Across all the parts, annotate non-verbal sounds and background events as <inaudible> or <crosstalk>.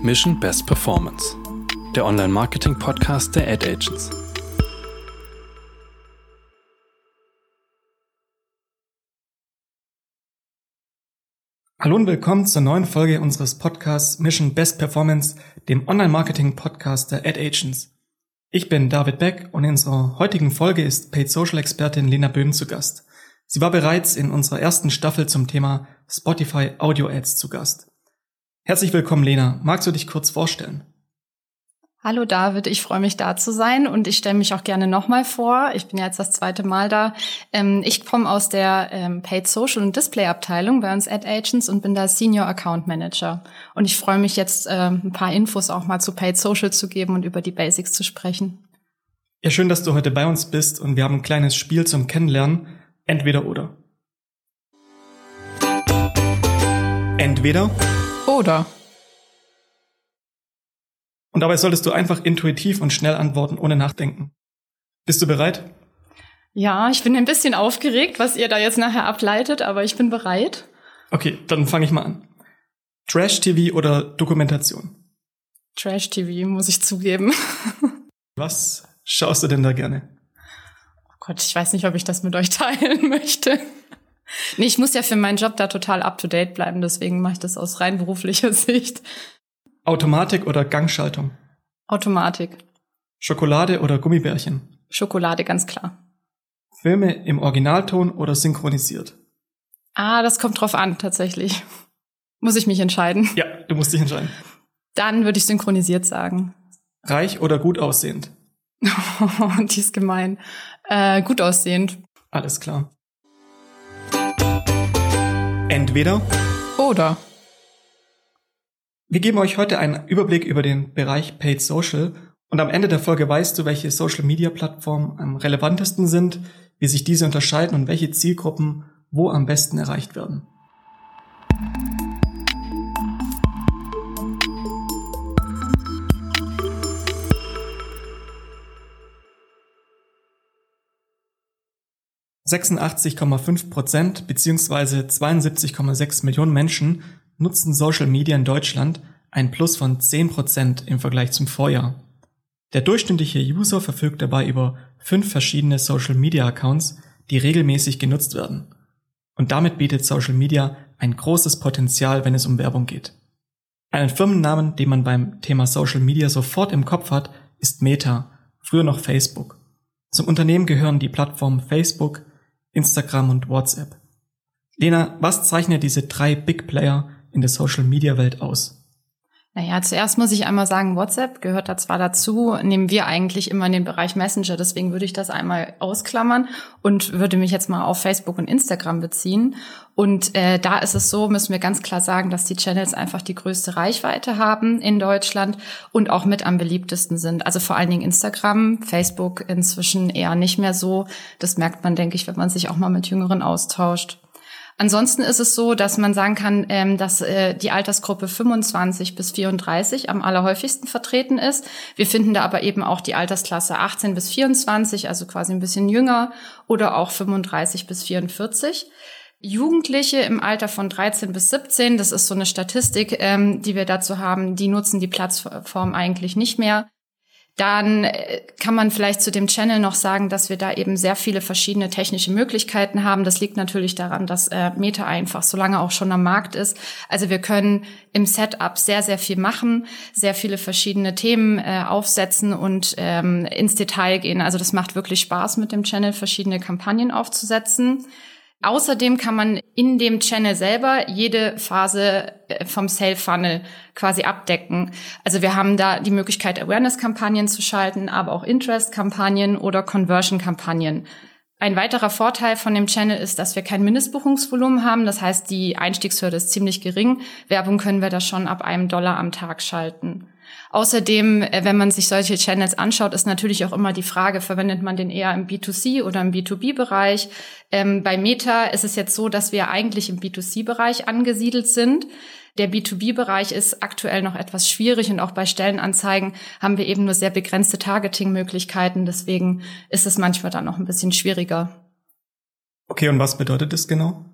Mission Best Performance, der Online-Marketing-Podcast der Ad Agents. Hallo und willkommen zur neuen Folge unseres Podcasts Mission Best Performance, dem Online-Marketing-Podcast der Ad Agents. Ich bin David Beck und in unserer heutigen Folge ist Paid Social Expertin Lena Böhm zu Gast. Sie war bereits in unserer ersten Staffel zum Thema Spotify Audio Ads zu Gast. Herzlich willkommen, Lena. Magst du dich kurz vorstellen? Hallo David, ich freue mich da zu sein und ich stelle mich auch gerne nochmal vor. Ich bin jetzt das zweite Mal da. Ähm, ich komme aus der ähm, Paid Social und Display Abteilung bei uns Ad Agents und bin da Senior Account Manager. Und ich freue mich jetzt ähm, ein paar Infos auch mal zu Paid Social zu geben und über die Basics zu sprechen. Ja, schön, dass du heute bei uns bist und wir haben ein kleines Spiel zum Kennenlernen. Entweder oder. Entweder oder. Und dabei solltest du einfach intuitiv und schnell antworten, ohne nachdenken. Bist du bereit? Ja, ich bin ein bisschen aufgeregt, was ihr da jetzt nachher ableitet, aber ich bin bereit. Okay, dann fange ich mal an. Trash-TV oder Dokumentation? Trash-TV, muss ich zugeben. <laughs> was schaust du denn da gerne? Oh Gott, ich weiß nicht, ob ich das mit euch teilen <laughs> möchte. Nee, ich muss ja für meinen Job da total up-to-date bleiben, deswegen mache ich das aus rein beruflicher <laughs> Sicht. Automatik oder Gangschaltung? Automatik. Schokolade oder Gummibärchen? Schokolade, ganz klar. Filme im Originalton oder synchronisiert? Ah, das kommt drauf an, tatsächlich. <laughs> Muss ich mich entscheiden? Ja, du musst dich entscheiden. Dann würde ich synchronisiert sagen. Reich oder gut aussehend? <laughs> die ist gemein. Äh, gut aussehend. Alles klar. Entweder oder. Wir geben euch heute einen Überblick über den Bereich Paid Social und am Ende der Folge weißt du, welche Social Media Plattformen am relevantesten sind, wie sich diese unterscheiden und welche Zielgruppen wo am besten erreicht werden. 86,5 Prozent bzw. 72,6 Millionen Menschen nutzen Social Media in Deutschland, ein Plus von 10 Prozent im Vergleich zum Vorjahr. Der durchschnittliche User verfügt dabei über fünf verschiedene Social Media Accounts, die regelmäßig genutzt werden. Und damit bietet Social Media ein großes Potenzial, wenn es um Werbung geht. Einen Firmennamen, den man beim Thema Social Media sofort im Kopf hat, ist Meta, früher noch Facebook. Zum Unternehmen gehören die Plattformen Facebook, Instagram und WhatsApp. Lena, was zeichnet diese drei Big Player in der Social-Media-Welt aus? Naja, zuerst muss ich einmal sagen, WhatsApp gehört da zwar dazu, nehmen wir eigentlich immer in den Bereich Messenger, deswegen würde ich das einmal ausklammern und würde mich jetzt mal auf Facebook und Instagram beziehen. Und äh, da ist es so, müssen wir ganz klar sagen, dass die Channels einfach die größte Reichweite haben in Deutschland und auch mit am beliebtesten sind. Also vor allen Dingen Instagram, Facebook inzwischen eher nicht mehr so. Das merkt man, denke ich, wenn man sich auch mal mit Jüngeren austauscht. Ansonsten ist es so, dass man sagen kann, ähm, dass äh, die Altersgruppe 25 bis 34 am allerhäufigsten vertreten ist. Wir finden da aber eben auch die Altersklasse 18 bis 24, also quasi ein bisschen jünger, oder auch 35 bis 44. Jugendliche im Alter von 13 bis 17, das ist so eine Statistik, ähm, die wir dazu haben, die nutzen die Plattform eigentlich nicht mehr. Dann äh, kann man vielleicht zu dem Channel noch sagen, dass wir da eben sehr viele verschiedene technische Möglichkeiten haben. Das liegt natürlich daran, dass äh, Meta einfach so lange auch schon am Markt ist. Also wir können im Setup sehr, sehr viel machen, sehr viele verschiedene Themen äh, aufsetzen und ähm, ins Detail gehen. Also das macht wirklich Spaß, mit dem Channel verschiedene Kampagnen aufzusetzen. Außerdem kann man in dem Channel selber jede Phase äh, vom Sale Funnel quasi abdecken. Also wir haben da die Möglichkeit, Awareness-Kampagnen zu schalten, aber auch Interest-Kampagnen oder Conversion-Kampagnen. Ein weiterer Vorteil von dem Channel ist, dass wir kein Mindestbuchungsvolumen haben. Das heißt, die Einstiegshürde ist ziemlich gering. Werbung können wir da schon ab einem Dollar am Tag schalten. Außerdem, äh, wenn man sich solche Channels anschaut, ist natürlich auch immer die Frage, verwendet man den eher im B2C oder im B2B-Bereich? Ähm, bei Meta ist es jetzt so, dass wir eigentlich im B2C-Bereich angesiedelt sind. Der B2B-Bereich ist aktuell noch etwas schwierig und auch bei Stellenanzeigen haben wir eben nur sehr begrenzte Targeting-Möglichkeiten. Deswegen ist es manchmal dann noch ein bisschen schwieriger. Okay, und was bedeutet das genau?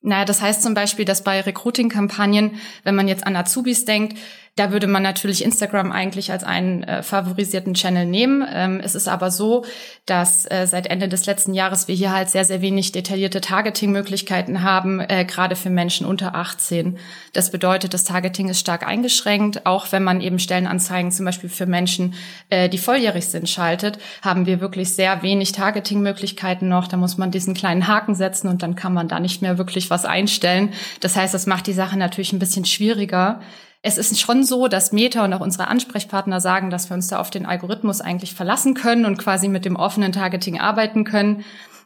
Naja, das heißt zum Beispiel, dass bei Recruiting-Kampagnen, wenn man jetzt an Azubis denkt, da würde man natürlich Instagram eigentlich als einen äh, favorisierten Channel nehmen. Ähm, es ist aber so, dass äh, seit Ende des letzten Jahres wir hier halt sehr, sehr wenig detaillierte Targeting-Möglichkeiten haben, äh, gerade für Menschen unter 18. Das bedeutet, das Targeting ist stark eingeschränkt. Auch wenn man eben Stellenanzeigen zum Beispiel für Menschen, äh, die volljährig sind, schaltet, haben wir wirklich sehr wenig Targeting-Möglichkeiten noch. Da muss man diesen kleinen Haken setzen und dann kann man da nicht mehr wirklich was einstellen. Das heißt, das macht die Sache natürlich ein bisschen schwieriger. Es ist schon so, dass Meta und auch unsere Ansprechpartner sagen, dass wir uns da auf den Algorithmus eigentlich verlassen können und quasi mit dem offenen Targeting arbeiten können.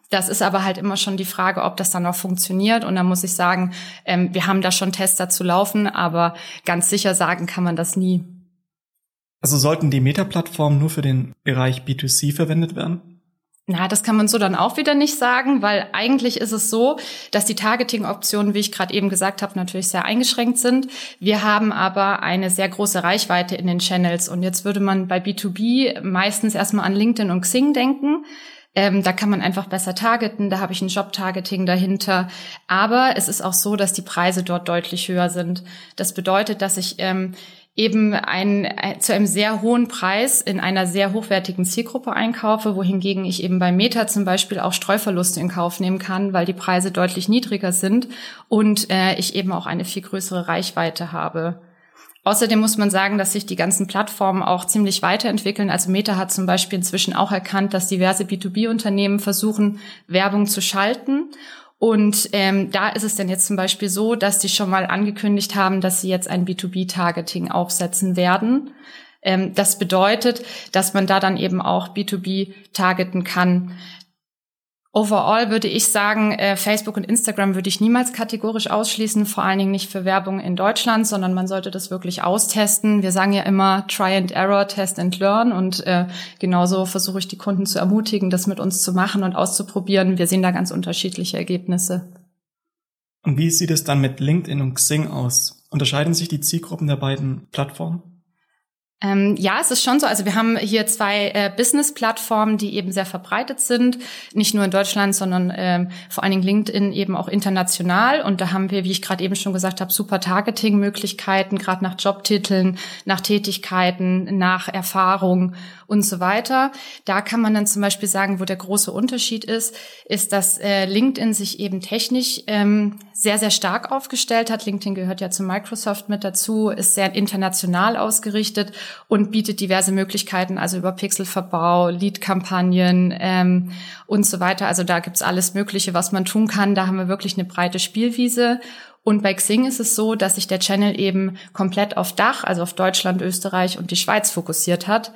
Das ist aber halt immer schon die Frage, ob das dann auch funktioniert. Und da muss ich sagen, ähm, wir haben da schon Tests dazu laufen, aber ganz sicher sagen kann man das nie. Also sollten die Meta-Plattformen nur für den Bereich B2C verwendet werden? Na, das kann man so dann auch wieder nicht sagen, weil eigentlich ist es so, dass die Targeting-Optionen, wie ich gerade eben gesagt habe, natürlich sehr eingeschränkt sind. Wir haben aber eine sehr große Reichweite in den Channels und jetzt würde man bei B2B meistens erstmal an LinkedIn und Xing denken. Ähm, da kann man einfach besser targeten, da habe ich ein Job-Targeting dahinter. Aber es ist auch so, dass die Preise dort deutlich höher sind. Das bedeutet, dass ich ähm, eben ein, äh, zu einem sehr hohen Preis in einer sehr hochwertigen Zielgruppe einkaufe, wohingegen ich eben bei Meta zum Beispiel auch Streuverluste in Kauf nehmen kann, weil die Preise deutlich niedriger sind und äh, ich eben auch eine viel größere Reichweite habe. Außerdem muss man sagen, dass sich die ganzen Plattformen auch ziemlich weiterentwickeln. Also Meta hat zum Beispiel inzwischen auch erkannt, dass diverse B2B-Unternehmen versuchen, Werbung zu schalten. Und ähm, da ist es denn jetzt zum Beispiel so, dass die schon mal angekündigt haben, dass sie jetzt ein B2B-Targeting aufsetzen werden. Ähm, das bedeutet, dass man da dann eben auch B2B targeten kann. Overall würde ich sagen, äh, Facebook und Instagram würde ich niemals kategorisch ausschließen, vor allen Dingen nicht für Werbung in Deutschland, sondern man sollte das wirklich austesten. Wir sagen ja immer Try and Error, Test and Learn und äh, genauso versuche ich die Kunden zu ermutigen, das mit uns zu machen und auszuprobieren. Wir sehen da ganz unterschiedliche Ergebnisse. Und wie sieht es dann mit LinkedIn und Xing aus? Unterscheiden sich die Zielgruppen der beiden Plattformen? Ähm, ja, es ist schon so. Also wir haben hier zwei äh, Business-Plattformen, die eben sehr verbreitet sind, nicht nur in Deutschland, sondern ähm, vor allen Dingen LinkedIn eben auch international. Und da haben wir, wie ich gerade eben schon gesagt habe, super Targeting-Möglichkeiten, gerade nach Jobtiteln, nach Tätigkeiten, nach Erfahrung und so weiter. Da kann man dann zum Beispiel sagen, wo der große Unterschied ist, ist, dass äh, LinkedIn sich eben technisch ähm, sehr, sehr stark aufgestellt hat. LinkedIn gehört ja zu Microsoft mit dazu, ist sehr international ausgerichtet und bietet diverse Möglichkeiten, also über Pixelverbau, Lead-Kampagnen ähm, und so weiter. Also da gibt's alles Mögliche, was man tun kann. Da haben wir wirklich eine breite Spielwiese. Und bei Xing ist es so, dass sich der Channel eben komplett auf Dach, also auf Deutschland, Österreich und die Schweiz fokussiert hat.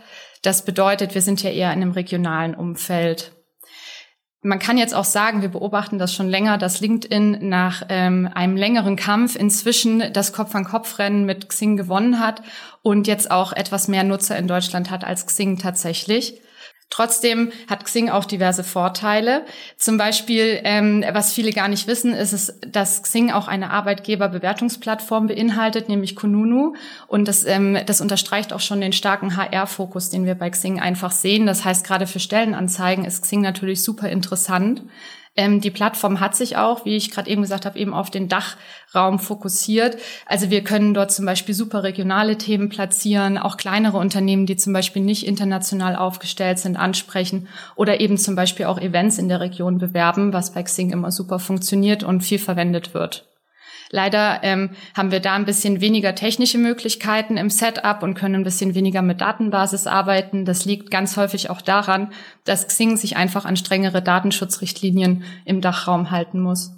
Das bedeutet, wir sind ja eher in einem regionalen Umfeld. Man kann jetzt auch sagen, wir beobachten das schon länger, dass LinkedIn nach ähm, einem längeren Kampf inzwischen das Kopf-an-Kopf-Rennen mit Xing gewonnen hat und jetzt auch etwas mehr Nutzer in Deutschland hat als Xing tatsächlich. Trotzdem hat Xing auch diverse Vorteile. Zum Beispiel, ähm, was viele gar nicht wissen, ist es, dass Xing auch eine Arbeitgeberbewertungsplattform beinhaltet, nämlich Kununu. Und das, ähm, das unterstreicht auch schon den starken HR-Fokus, den wir bei Xing einfach sehen. Das heißt, gerade für Stellenanzeigen ist Xing natürlich super interessant. Ähm, die Plattform hat sich auch, wie ich gerade eben gesagt habe, eben auf den Dachraum fokussiert. Also wir können dort zum Beispiel super regionale Themen platzieren, auch kleinere Unternehmen, die zum Beispiel nicht international aufgestellt sind, ansprechen oder eben zum Beispiel auch Events in der Region bewerben, was bei Xing immer super funktioniert und viel verwendet wird. Leider ähm, haben wir da ein bisschen weniger technische Möglichkeiten im Setup und können ein bisschen weniger mit Datenbasis arbeiten. Das liegt ganz häufig auch daran, dass Xing sich einfach an strengere Datenschutzrichtlinien im Dachraum halten muss.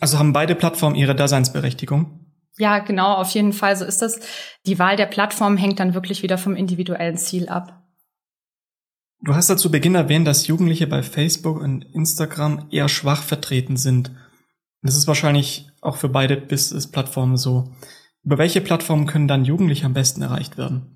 Also haben beide Plattformen ihre Daseinsberechtigung? Ja, genau, auf jeden Fall. So ist das. Die Wahl der Plattform hängt dann wirklich wieder vom individuellen Ziel ab. Du hast dazu Beginn erwähnt, dass Jugendliche bei Facebook und Instagram eher schwach vertreten sind. Das ist wahrscheinlich auch für beide Business-Plattformen so. Über welche Plattformen können dann Jugendliche am besten erreicht werden?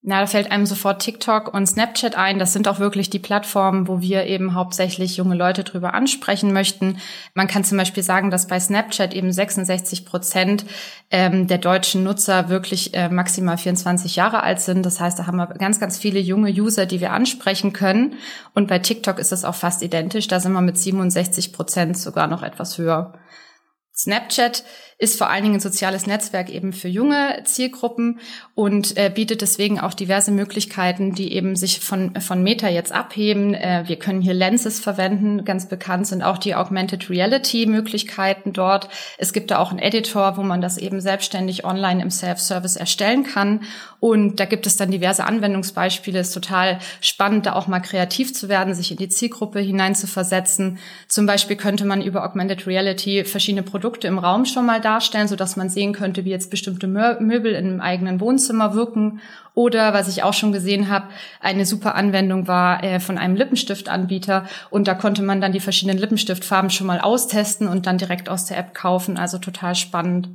Na, da fällt einem sofort TikTok und Snapchat ein. Das sind auch wirklich die Plattformen, wo wir eben hauptsächlich junge Leute drüber ansprechen möchten. Man kann zum Beispiel sagen, dass bei Snapchat eben 66 Prozent ähm, der deutschen Nutzer wirklich äh, maximal 24 Jahre alt sind. Das heißt, da haben wir ganz, ganz viele junge User, die wir ansprechen können. Und bei TikTok ist es auch fast identisch. Da sind wir mit 67 Prozent sogar noch etwas höher. Snapchat ist vor allen Dingen ein soziales Netzwerk eben für junge Zielgruppen und äh, bietet deswegen auch diverse Möglichkeiten, die eben sich von, von Meta jetzt abheben. Äh, wir können hier Lenses verwenden. Ganz bekannt sind auch die Augmented Reality Möglichkeiten dort. Es gibt da auch einen Editor, wo man das eben selbstständig online im Self-Service erstellen kann. Und da gibt es dann diverse Anwendungsbeispiele. Es ist total spannend, da auch mal kreativ zu werden, sich in die Zielgruppe hineinzuversetzen. Zum Beispiel könnte man über Augmented Reality verschiedene Produkte im Raum schon mal darstellen, so dass man sehen könnte, wie jetzt bestimmte Möbel in einem eigenen Wohnzimmer wirken. Oder was ich auch schon gesehen habe, eine super Anwendung war äh, von einem Lippenstiftanbieter und da konnte man dann die verschiedenen Lippenstiftfarben schon mal austesten und dann direkt aus der App kaufen. Also total spannend.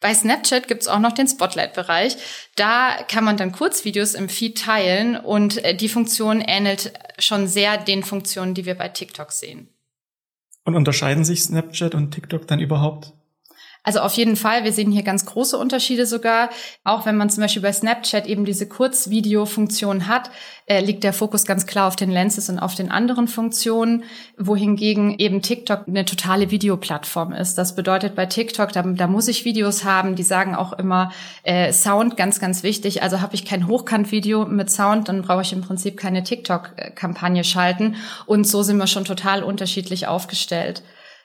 Bei Snapchat gibt's auch noch den Spotlight-Bereich. Da kann man dann Kurzvideos im Feed teilen und äh, die Funktion ähnelt schon sehr den Funktionen, die wir bei TikTok sehen. Und unterscheiden sich Snapchat und TikTok dann überhaupt? Also auf jeden Fall, wir sehen hier ganz große Unterschiede sogar. Auch wenn man zum Beispiel bei Snapchat eben diese Kurzvideo-Funktion hat, äh, liegt der Fokus ganz klar auf den Lenses und auf den anderen Funktionen, wohingegen eben TikTok eine totale Videoplattform ist. Das bedeutet bei TikTok, da, da muss ich Videos haben, die sagen auch immer äh, Sound ganz, ganz wichtig. Also habe ich kein Hochkant-Video mit Sound, dann brauche ich im Prinzip keine TikTok-Kampagne schalten. Und so sind wir schon total unterschiedlich aufgestellt.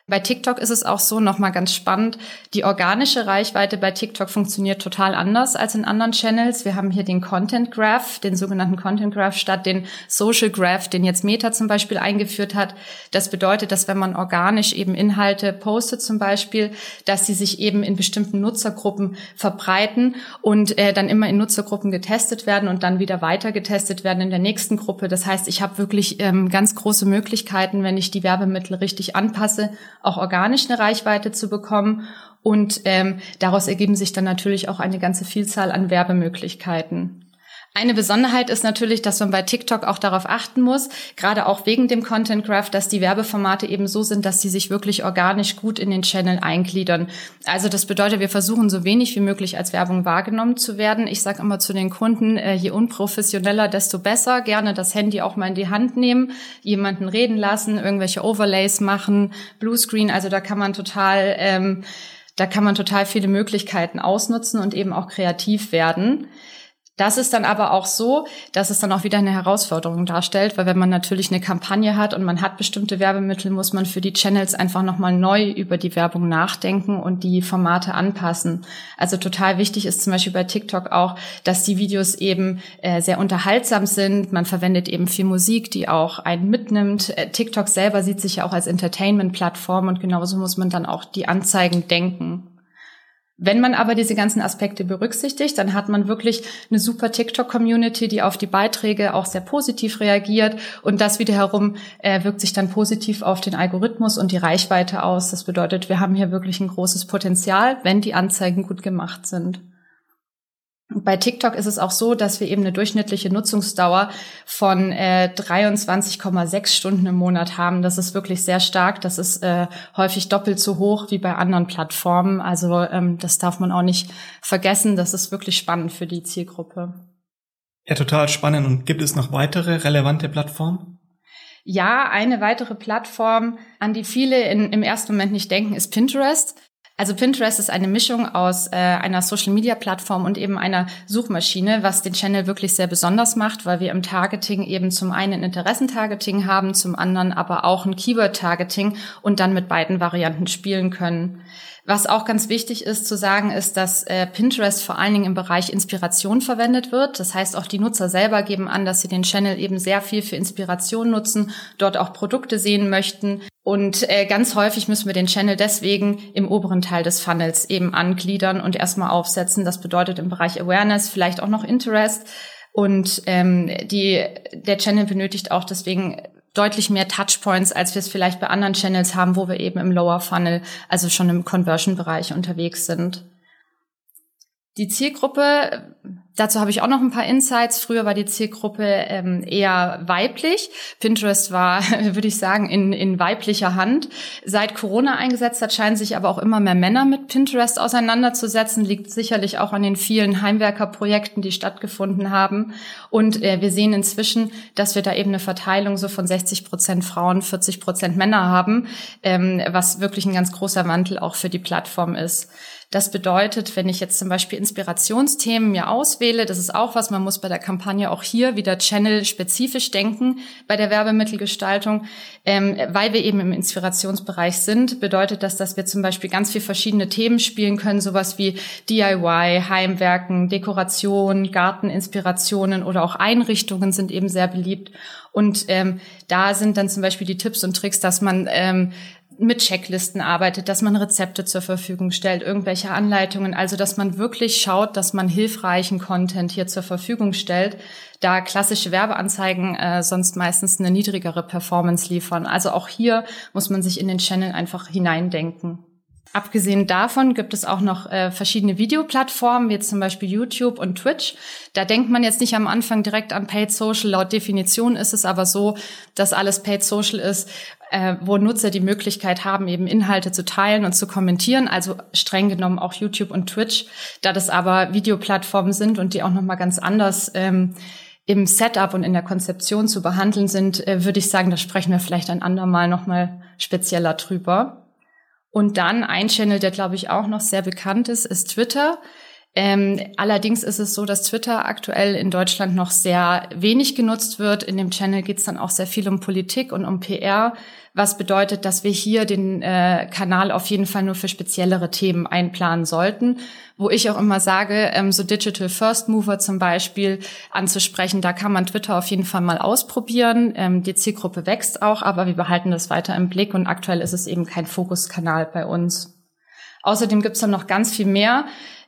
Bei TikTok ist es auch so, nochmal ganz spannend, die organische Reichweite bei TikTok funktioniert total anders als in anderen Channels. Wir haben hier den Content Graph, den sogenannten Content Graph, statt den Social Graph, den jetzt Meta zum Beispiel eingeführt hat. Das bedeutet, dass wenn man organisch eben Inhalte postet zum Beispiel, dass sie sich eben in bestimmten Nutzergruppen verbreiten und äh, dann immer in Nutzergruppen getestet werden und dann wieder weiter getestet werden in der nächsten Gruppe. Das heißt, ich habe wirklich ähm, ganz große Möglichkeiten, wenn ich die Werbemittel richtig anpasse auch organisch eine Reichweite zu bekommen. Und ähm, daraus ergeben sich dann natürlich auch eine ganze Vielzahl an Werbemöglichkeiten. Eine Besonderheit ist natürlich, dass man bei TikTok auch darauf achten muss, gerade auch wegen dem Content Graph, dass die Werbeformate eben so sind, dass sie sich wirklich organisch gut in den Channel eingliedern. Also das bedeutet, wir versuchen so wenig wie möglich als Werbung wahrgenommen zu werden. Ich sage immer zu den Kunden, äh, je unprofessioneller, desto besser. Gerne das Handy auch mal in die Hand nehmen, jemanden reden lassen, irgendwelche Overlays machen, Bluescreen. Also da kann man total, ähm, da kann man total viele Möglichkeiten ausnutzen und eben auch kreativ werden. Das ist dann aber auch so, dass es dann auch wieder eine Herausforderung darstellt, weil wenn man natürlich eine Kampagne hat und man hat bestimmte Werbemittel, muss man für die Channels einfach nochmal neu über die Werbung nachdenken und die Formate anpassen. Also total wichtig ist zum Beispiel bei TikTok auch, dass die Videos eben äh, sehr unterhaltsam sind. Man verwendet eben viel Musik, die auch einen mitnimmt. Äh, TikTok selber sieht sich ja auch als Entertainment-Plattform und genauso muss man dann auch die Anzeigen denken. Wenn man aber diese ganzen Aspekte berücksichtigt, dann hat man wirklich eine super TikTok-Community, die auf die Beiträge auch sehr positiv reagiert. Und das wiederum äh, wirkt sich dann positiv auf den Algorithmus und die Reichweite aus. Das bedeutet, wir haben hier wirklich ein großes Potenzial, wenn die Anzeigen gut gemacht sind. Bei TikTok ist es auch so, dass wir eben eine durchschnittliche Nutzungsdauer von äh, 23,6 Stunden im Monat haben. Das ist wirklich sehr stark. Das ist äh, häufig doppelt so hoch wie bei anderen Plattformen. Also ähm, das darf man auch nicht vergessen. Das ist wirklich spannend für die Zielgruppe. Ja, total spannend. Und gibt es noch weitere relevante Plattformen? Ja, eine weitere Plattform, an die viele in, im ersten Moment nicht denken, ist Pinterest. Also Pinterest ist eine Mischung aus äh, einer Social-Media-Plattform und eben einer Suchmaschine, was den Channel wirklich sehr besonders macht, weil wir im Targeting eben zum einen ein Interessentargeting haben, zum anderen aber auch ein Keyword-Targeting und dann mit beiden Varianten spielen können. Was auch ganz wichtig ist zu sagen, ist, dass äh, Pinterest vor allen Dingen im Bereich Inspiration verwendet wird. Das heißt, auch die Nutzer selber geben an, dass sie den Channel eben sehr viel für Inspiration nutzen, dort auch Produkte sehen möchten. Und äh, ganz häufig müssen wir den Channel deswegen im oberen Teil des Funnels eben angliedern und erstmal aufsetzen. Das bedeutet im Bereich Awareness vielleicht auch noch Interest. Und ähm, die, der Channel benötigt auch deswegen deutlich mehr Touchpoints, als wir es vielleicht bei anderen Channels haben, wo wir eben im Lower Funnel, also schon im Conversion-Bereich unterwegs sind. Die Zielgruppe Dazu habe ich auch noch ein paar Insights. Früher war die Zielgruppe ähm, eher weiblich. Pinterest war, <laughs> würde ich sagen, in, in weiblicher Hand. Seit Corona eingesetzt hat, scheinen sich aber auch immer mehr Männer mit Pinterest auseinanderzusetzen. Liegt sicherlich auch an den vielen Heimwerkerprojekten, die stattgefunden haben. Und äh, wir sehen inzwischen, dass wir da eben eine Verteilung so von 60 Prozent Frauen, 40 Prozent Männer haben, ähm, was wirklich ein ganz großer Wandel auch für die Plattform ist. Das bedeutet, wenn ich jetzt zum Beispiel Inspirationsthemen mir auswähle, das ist auch was, man muss bei der Kampagne auch hier wieder Channel-spezifisch denken bei der Werbemittelgestaltung, ähm, weil wir eben im Inspirationsbereich sind, bedeutet das, dass wir zum Beispiel ganz viele verschiedene Themen spielen können, sowas wie DIY, Heimwerken, Dekoration, Garteninspirationen oder auch Einrichtungen sind eben sehr beliebt. Und ähm, da sind dann zum Beispiel die Tipps und Tricks, dass man ähm, mit Checklisten arbeitet, dass man Rezepte zur Verfügung stellt, irgendwelche Anleitungen, also dass man wirklich schaut, dass man hilfreichen Content hier zur Verfügung stellt, da klassische Werbeanzeigen äh, sonst meistens eine niedrigere Performance liefern. Also auch hier muss man sich in den Channel einfach hineindenken. Abgesehen davon gibt es auch noch äh, verschiedene Videoplattformen, wie zum Beispiel YouTube und Twitch. Da denkt man jetzt nicht am Anfang direkt an Paid Social. Laut Definition ist es aber so, dass alles Paid Social ist, äh, wo Nutzer die Möglichkeit haben, eben Inhalte zu teilen und zu kommentieren. Also streng genommen auch YouTube und Twitch. Da das aber Videoplattformen sind und die auch noch mal ganz anders ähm, im Setup und in der Konzeption zu behandeln sind, äh, würde ich sagen, da sprechen wir vielleicht ein andermal noch mal spezieller drüber. Und dann ein Channel, der glaube ich auch noch sehr bekannt ist, ist Twitter. Ähm, allerdings ist es so, dass Twitter aktuell in Deutschland noch sehr wenig genutzt wird. In dem Channel geht es dann auch sehr viel um Politik und um PR, was bedeutet, dass wir hier den äh, Kanal auf jeden Fall nur für speziellere Themen einplanen sollten. Wo ich auch immer sage, ähm, so Digital First Mover zum Beispiel anzusprechen, da kann man Twitter auf jeden Fall mal ausprobieren. Ähm, die Zielgruppe wächst auch, aber wir behalten das weiter im Blick und aktuell ist es eben kein Fokuskanal bei uns. Außerdem gibt's dann noch ganz viel mehr.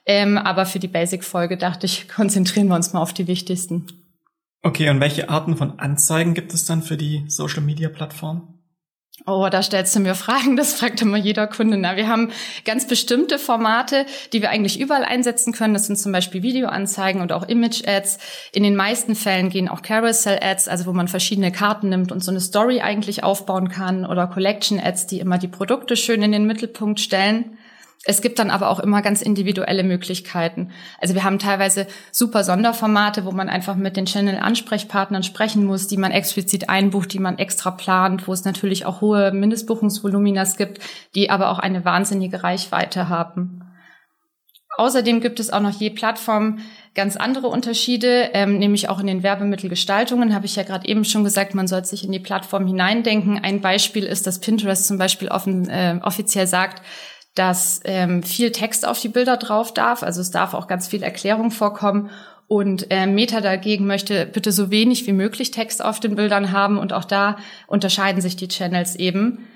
Ähm, aber für die Basic-Folge dachte ich, <laughs> konzentrieren wir uns mal auf die wichtigsten. Okay, und welche Arten von Anzeigen gibt es dann für die Social-Media-Plattform? Oh, da stellst du mir Fragen, das fragt immer jeder Kunde. Na, wir haben ganz bestimmte Formate, die wir eigentlich überall einsetzen können. Das sind zum Beispiel Videoanzeigen und auch Image-Ads. In den meisten Fällen gehen auch Carousel-Ads, also wo man verschiedene Karten nimmt und so eine Story eigentlich aufbauen kann oder Collection-Ads, die immer die Produkte schön in den Mittelpunkt stellen. Es gibt dann aber auch immer ganz individuelle Möglichkeiten. Also wir haben teilweise super Sonderformate, wo man einfach mit den Channel-Ansprechpartnern sprechen muss, die man explizit einbucht, die man extra plant, wo es natürlich auch hohe Mindestbuchungsvoluminas gibt, die aber auch eine wahnsinnige Reichweite haben. Außerdem gibt es auch noch je Plattform ganz andere Unterschiede, ähm, nämlich auch in den Werbemittelgestaltungen, habe ich ja gerade eben schon gesagt, man sollte sich in die Plattform hineindenken. Ein Beispiel ist, dass Pinterest zum Beispiel offen, äh, offiziell sagt, dass ähm, viel Text auf die Bilder drauf darf. Also es darf auch ganz viel Erklärung vorkommen. Und äh, Meta dagegen möchte bitte so wenig wie möglich Text auf den Bildern haben. Und auch da unterscheiden sich die Channels eben.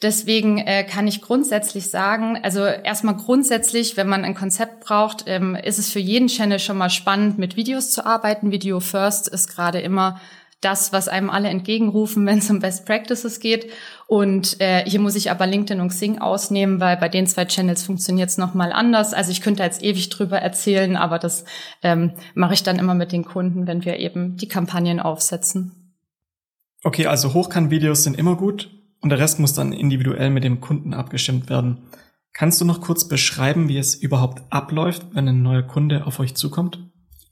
Deswegen äh, kann ich grundsätzlich sagen, also erstmal grundsätzlich, wenn man ein Konzept braucht, ähm, ist es für jeden Channel schon mal spannend, mit Videos zu arbeiten. Video First ist gerade immer das, was einem alle entgegenrufen, <laughs> wenn es um Best Practices geht. Und äh, hier muss ich aber LinkedIn und Xing ausnehmen, weil bei den zwei Channels funktioniert es nochmal anders. Also ich könnte jetzt ewig drüber erzählen, aber das ähm, mache ich dann immer mit den Kunden, wenn wir eben die Kampagnen aufsetzen. Okay, also Hochkant-Videos sind immer gut und der Rest muss dann individuell mit dem Kunden abgestimmt werden. Kannst du noch kurz beschreiben, wie es überhaupt abläuft, wenn ein neuer Kunde auf euch zukommt?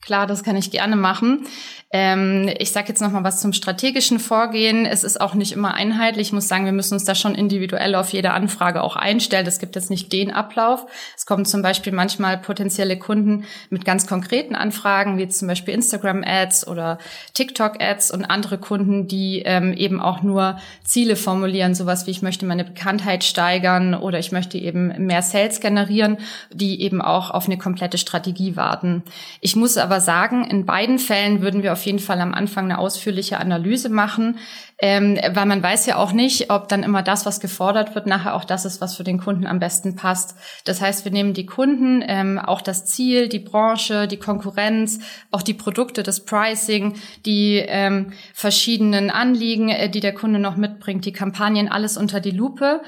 Klar, das kann ich gerne machen. Ähm, ich sage jetzt noch mal was zum strategischen Vorgehen. Es ist auch nicht immer einheitlich. Ich muss sagen, wir müssen uns da schon individuell auf jede Anfrage auch einstellen. Es gibt jetzt nicht den Ablauf. Es kommen zum Beispiel manchmal potenzielle Kunden mit ganz konkreten Anfragen, wie zum Beispiel Instagram-Ads oder TikTok-Ads und andere Kunden, die ähm, eben auch nur Ziele formulieren, sowas wie ich möchte meine Bekanntheit steigern oder ich möchte eben mehr Sales generieren, die eben auch auf eine komplette Strategie warten. Ich muss aber aber sagen, in beiden Fällen würden wir auf jeden Fall am Anfang eine ausführliche Analyse machen, ähm, weil man weiß ja auch nicht, ob dann immer das, was gefordert wird, nachher auch das ist, was für den Kunden am besten passt. Das heißt, wir nehmen die Kunden, ähm, auch das Ziel, die Branche, die Konkurrenz, auch die Produkte, das Pricing, die ähm, verschiedenen Anliegen, äh, die der Kunde noch mitbringt, die Kampagnen, alles unter die Lupe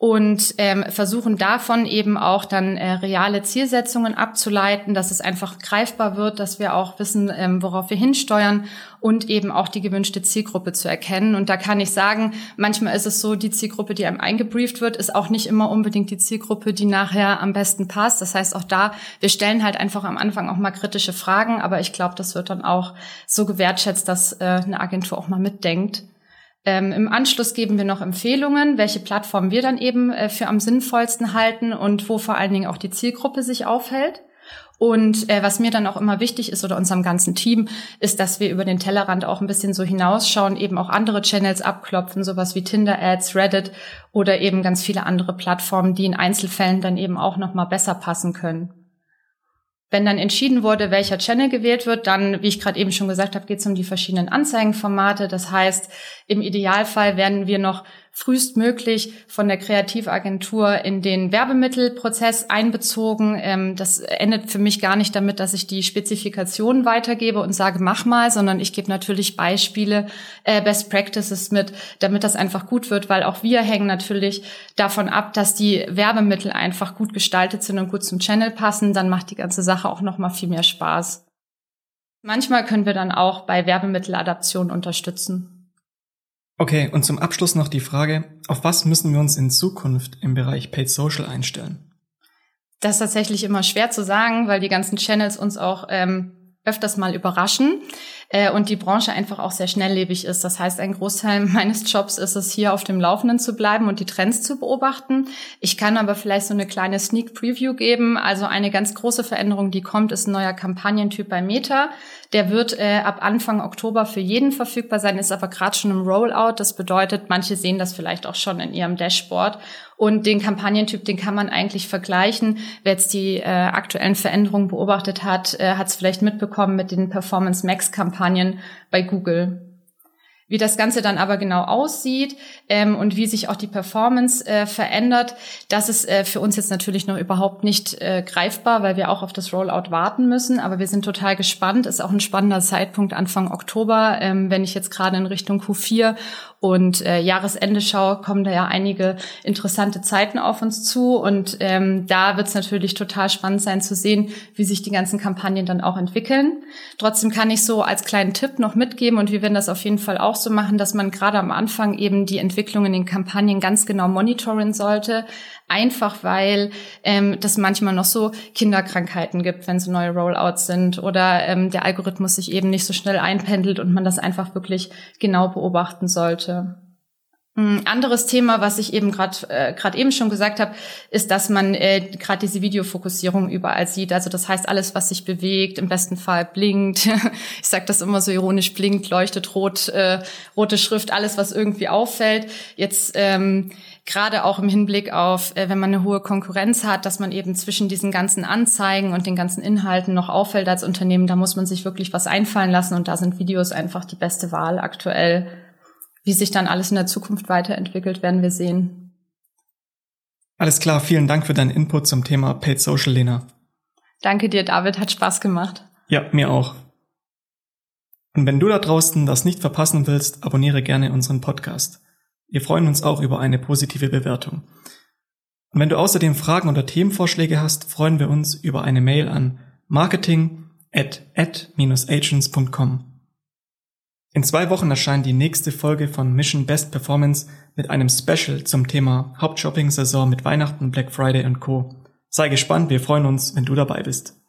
und ähm, versuchen davon eben auch dann äh, reale Zielsetzungen abzuleiten, dass es einfach greifbar wird, dass wir auch wissen, ähm, worauf wir hinsteuern und eben auch die gewünschte Zielgruppe zu erkennen. Und da kann ich sagen, manchmal ist es so, die Zielgruppe, die einem eingebrieft wird, ist auch nicht immer unbedingt die Zielgruppe, die nachher am besten passt. Das heißt auch da, wir stellen halt einfach am Anfang auch mal kritische Fragen, aber ich glaube, das wird dann auch so gewertschätzt, dass äh, eine Agentur auch mal mitdenkt. Ähm, Im Anschluss geben wir noch Empfehlungen, welche Plattform wir dann eben äh, für am sinnvollsten halten und wo vor allen Dingen auch die Zielgruppe sich aufhält. Und äh, was mir dann auch immer wichtig ist oder unserem ganzen Team, ist, dass wir über den Tellerrand auch ein bisschen so hinausschauen, eben auch andere Channels abklopfen, sowas wie Tinder Ads, Reddit oder eben ganz viele andere Plattformen, die in Einzelfällen dann eben auch noch mal besser passen können. Wenn dann entschieden wurde, welcher Channel gewählt wird, dann, wie ich gerade eben schon gesagt habe, geht es um die verschiedenen Anzeigenformate. Das heißt, im Idealfall werden wir noch frühestmöglich von der Kreativagentur in den Werbemittelprozess einbezogen. Ähm, das endet für mich gar nicht damit, dass ich die Spezifikationen weitergebe und sage, mach mal, sondern ich gebe natürlich Beispiele, äh, Best Practices mit, damit das einfach gut wird, weil auch wir hängen natürlich davon ab, dass die Werbemittel einfach gut gestaltet sind und gut zum Channel passen. Dann macht die ganze Sache auch noch mal viel mehr Spaß. Manchmal können wir dann auch bei Werbemitteladaption unterstützen. Okay, und zum Abschluss noch die Frage, auf was müssen wir uns in Zukunft im Bereich Paid Social einstellen? Das ist tatsächlich immer schwer zu sagen, weil die ganzen Channels uns auch ähm, öfters mal überraschen äh, und die Branche einfach auch sehr schnelllebig ist. Das heißt, ein Großteil <laughs> meines Jobs ist es, hier auf dem Laufenden zu bleiben und die Trends zu beobachten. Ich kann aber vielleicht so eine kleine Sneak Preview geben. Also eine ganz große Veränderung, die kommt, ist ein neuer Kampagnentyp bei Meta. Der wird äh, ab Anfang Oktober für jeden verfügbar sein, ist aber gerade schon im Rollout. Das bedeutet, manche sehen das vielleicht auch schon in ihrem Dashboard. Und den Kampagnentyp, den kann man eigentlich vergleichen. Wer jetzt die äh, aktuellen Veränderungen beobachtet hat, äh, hat es vielleicht mitbekommen mit den Performance Max Kampagnen bei Google. Wie das Ganze dann aber genau aussieht ähm, und wie sich auch die Performance äh, verändert, das ist äh, für uns jetzt natürlich noch überhaupt nicht äh, greifbar, weil wir auch auf das Rollout warten müssen. Aber wir sind total gespannt. Ist auch ein spannender Zeitpunkt Anfang Oktober, ähm, wenn ich jetzt gerade in Richtung Q4 und äh, Jahresende schaue, kommen da ja einige interessante Zeiten auf uns zu. Und ähm, da wird es natürlich total spannend sein zu sehen, wie sich die ganzen Kampagnen dann auch entwickeln. Trotzdem kann ich so als kleinen Tipp noch mitgeben und wir werden das auf jeden Fall auch so machen, dass man gerade am Anfang eben die Entwicklung in den Kampagnen ganz genau monitoren sollte. Einfach weil ähm, das manchmal noch so Kinderkrankheiten gibt, wenn so neue Rollouts sind oder ähm, der Algorithmus sich eben nicht so schnell einpendelt und man das einfach wirklich genau beobachten sollte. Ein anderes Thema, was ich eben gerade äh, gerade eben schon gesagt habe, ist, dass man äh, gerade diese Videofokussierung überall sieht. Also das heißt, alles, was sich bewegt, im besten Fall blinkt. <laughs> ich sage das immer so ironisch, blinkt, leuchtet rot, äh, rote Schrift, alles, was irgendwie auffällt. Jetzt ähm, gerade auch im Hinblick auf, äh, wenn man eine hohe Konkurrenz hat, dass man eben zwischen diesen ganzen Anzeigen und den ganzen Inhalten noch auffällt als Unternehmen, da muss man sich wirklich was einfallen lassen und da sind Videos einfach die beste Wahl aktuell. Wie sich dann alles in der Zukunft weiterentwickelt, werden wir sehen. Alles klar, vielen Dank für deinen Input zum Thema Paid Social, Lena. Danke dir, David, hat Spaß gemacht. Ja, mir auch. Und wenn du da draußen das nicht verpassen willst, abonniere gerne unseren Podcast. Wir freuen uns auch über eine positive Bewertung. Und wenn du außerdem Fragen oder Themenvorschläge hast, freuen wir uns über eine Mail an marketing at ad-agents.com. In zwei Wochen erscheint die nächste Folge von Mission Best Performance mit einem Special zum Thema Hauptshopping-Saison mit Weihnachten, Black Friday und Co. Sei gespannt, wir freuen uns, wenn du dabei bist.